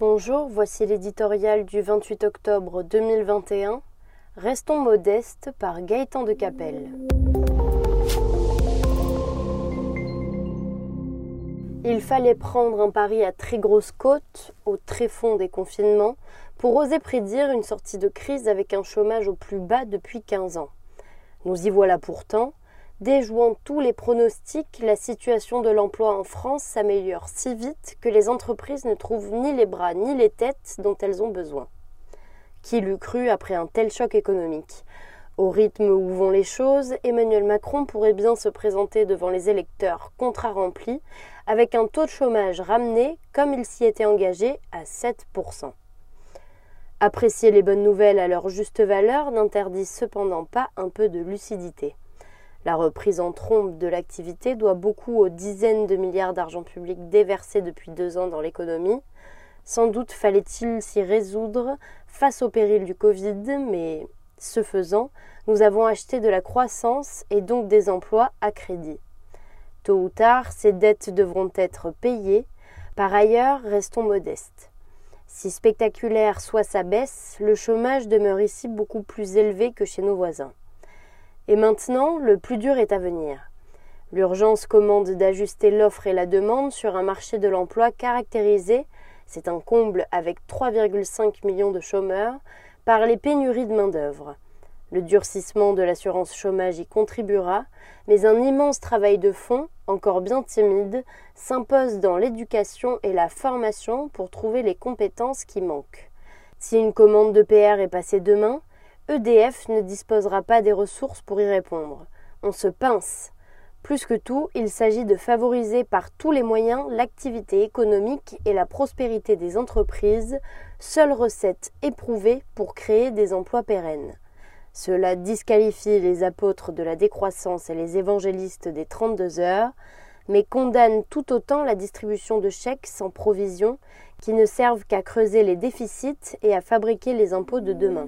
Bonjour, voici l'éditorial du 28 octobre 2021. Restons modestes par Gaëtan de Capelle. Il fallait prendre un pari à très grosse côte, au très fond des confinements, pour oser prédire une sortie de crise avec un chômage au plus bas depuis 15 ans. Nous y voilà pourtant. Déjouant tous les pronostics, la situation de l'emploi en France s'améliore si vite que les entreprises ne trouvent ni les bras ni les têtes dont elles ont besoin. Qui l'eût cru après un tel choc économique? Au rythme où vont les choses, Emmanuel Macron pourrait bien se présenter devant les électeurs contrat remplis, avec un taux de chômage ramené, comme il s'y était engagé, à 7%. Apprécier les bonnes nouvelles à leur juste valeur n'interdit cependant pas un peu de lucidité. La reprise en trombe de l'activité doit beaucoup aux dizaines de milliards d'argent public déversés depuis deux ans dans l'économie. Sans doute fallait-il s'y résoudre face au péril du Covid, mais ce faisant, nous avons acheté de la croissance et donc des emplois à crédit. Tôt ou tard, ces dettes devront être payées. Par ailleurs, restons modestes. Si spectaculaire soit sa baisse, le chômage demeure ici beaucoup plus élevé que chez nos voisins. Et maintenant, le plus dur est à venir. L'urgence commande d'ajuster l'offre et la demande sur un marché de l'emploi caractérisé, c'est un comble avec 3,5 millions de chômeurs, par les pénuries de main-d'œuvre. Le durcissement de l'assurance chômage y contribuera, mais un immense travail de fond, encore bien timide, s'impose dans l'éducation et la formation pour trouver les compétences qui manquent. Si une commande de PR est passée demain, EDF ne disposera pas des ressources pour y répondre. On se pince. Plus que tout, il s'agit de favoriser par tous les moyens l'activité économique et la prospérité des entreprises, seule recette éprouvée pour créer des emplois pérennes. Cela disqualifie les apôtres de la décroissance et les évangélistes des 32 heures, mais condamne tout autant la distribution de chèques sans provision qui ne servent qu'à creuser les déficits et à fabriquer les impôts de demain.